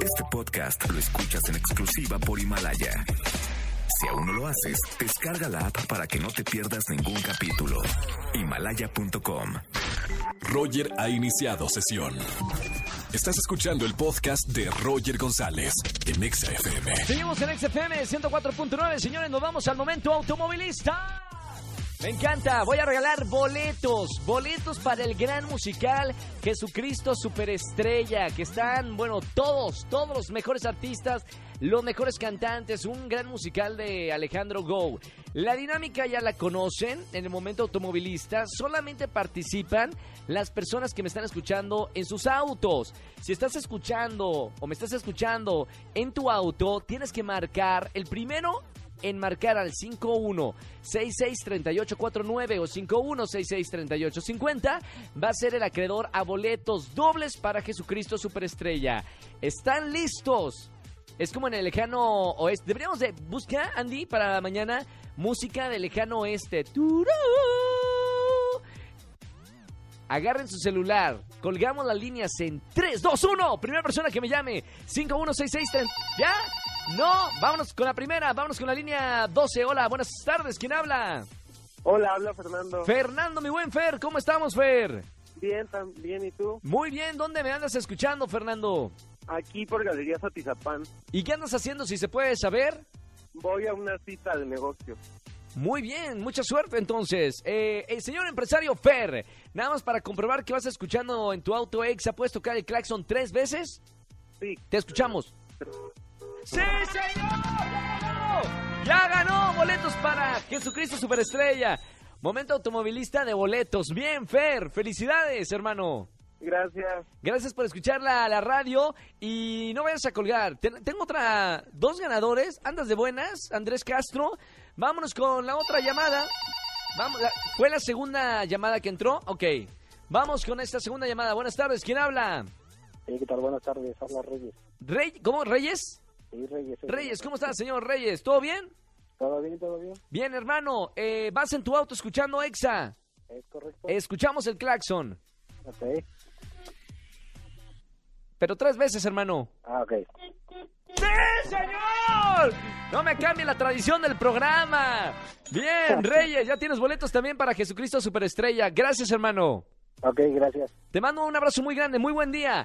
Este podcast lo escuchas en exclusiva por Himalaya. Si aún no lo haces, descarga la app para que no te pierdas ningún capítulo. Himalaya.com. Roger ha iniciado sesión. Estás escuchando el podcast de Roger González en Exa FM. Seguimos en XFM 104.9, señores, nos vamos al momento automovilista. Me encanta, voy a regalar boletos, boletos para el gran musical Jesucristo Superestrella, que están, bueno, todos, todos los mejores artistas, los mejores cantantes, un gran musical de Alejandro Go. La dinámica ya la conocen en el momento automovilista, solamente participan las personas que me están escuchando en sus autos. Si estás escuchando o me estás escuchando en tu auto, tienes que marcar el primero en marcar al 51663849 o 51663850 va a ser el acreedor a boletos dobles para Jesucristo Superestrella. ¿Están listos? Es como en el lejano oeste. Deberíamos de buscar, Andy, para mañana música del lejano oeste. ¡Turú! Agarren su celular. Colgamos las líneas en 3, 2, 1. Primera persona que me llame. 5166. ¿Ya? No, vámonos con la primera, vámonos con la línea 12. Hola, buenas tardes, ¿quién habla? Hola, habla Fernando. Fernando, mi buen Fer, ¿cómo estamos, Fer? Bien, bien, ¿y tú? Muy bien, ¿dónde me andas escuchando, Fernando? Aquí por Galerías Atizapán. ¿Y qué andas haciendo, si se puede saber? Voy a una cita de negocio. Muy bien, mucha suerte entonces. Eh, el señor empresario Fer, nada más para comprobar que vas escuchando en tu auto exa, ¿puedes tocar el claxon tres veces? Sí. Te escuchamos. ¡Sí, señor! ¡Ya ganó! ¡Ya ganó! Boletos para Jesucristo Superestrella. Momento automovilista de boletos. Bien, Fer. Felicidades, hermano. Gracias. Gracias por escuchar la, la radio y no vayas a colgar. Ten- tengo otra, dos ganadores. ¿Andas de buenas, Andrés Castro? Vámonos con la otra llamada. Vamos, la- ¿Fue la segunda llamada que entró? Ok. Vamos con esta segunda llamada. Buenas tardes. ¿Quién habla? Sí, ¿qué tal? Buenas tardes, habla Reyes. Rey, ¿Cómo? ¿Reyes? Sí, Reyes. Reyes, ¿cómo estás, señor Reyes? ¿Todo bien? ¿Todo bien, todo bien? Bien, hermano. Eh, vas en tu auto escuchando EXA. ¿Es correcto? Escuchamos el claxon. Ok. Pero tres veces, hermano. Ah, ok. ¡Sí, señor! No me cambie la tradición del programa. Bien, Reyes, ya tienes boletos también para Jesucristo Superestrella. Gracias, hermano. Ok, gracias. Te mando un abrazo muy grande, muy buen día.